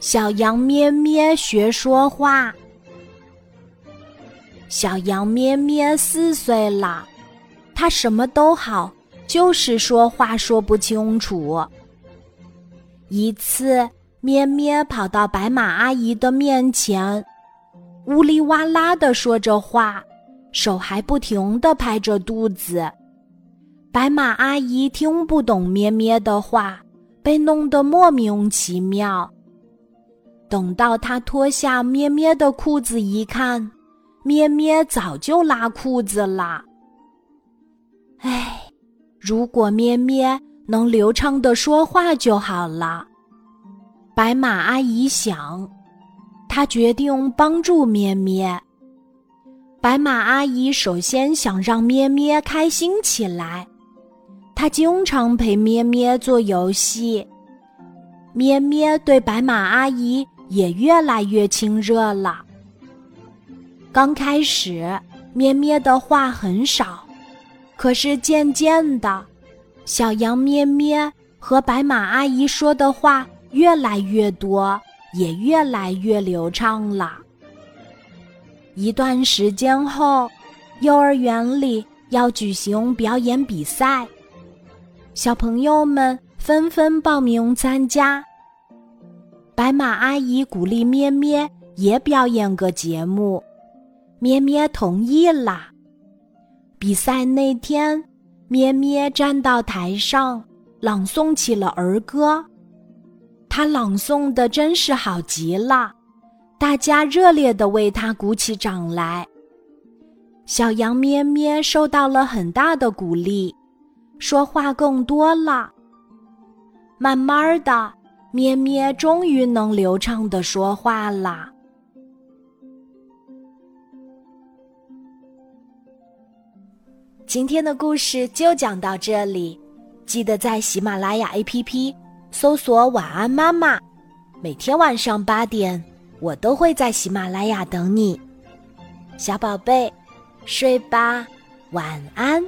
小羊咩咩学说话。小羊咩咩四岁了，它什么都好，就是说话说不清楚。一次，咩咩跑到白马阿姨的面前，呜哩哇啦的说着话，手还不停的拍着肚子。白马阿姨听不懂咩咩的话，被弄得莫名其妙。等到他脱下咩咩的裤子一看，咩咩早就拉裤子了。唉，如果咩咩……能流畅的说话就好了。白马阿姨想，她决定帮助咩咩。白马阿姨首先想让咩咩开心起来，他经常陪咩咩做游戏。咩咩对白马阿姨也越来越亲热了。刚开始，咩咩的话很少，可是渐渐的。小羊咩咩和白马阿姨说的话越来越多，也越来越流畅了。一段时间后，幼儿园里要举行表演比赛，小朋友们纷纷报名参加。白马阿姨鼓励咩咩也表演个节目，咩咩同意了。比赛那天。咩咩站到台上，朗诵起了儿歌。他朗诵的真是好极了，大家热烈的为他鼓起掌来。小羊咩咩受到了很大的鼓励，说话更多了。慢慢的，咩咩终于能流畅的说话了。今天的故事就讲到这里，记得在喜马拉雅 APP 搜索“晚安妈妈”，每天晚上八点，我都会在喜马拉雅等你，小宝贝，睡吧，晚安。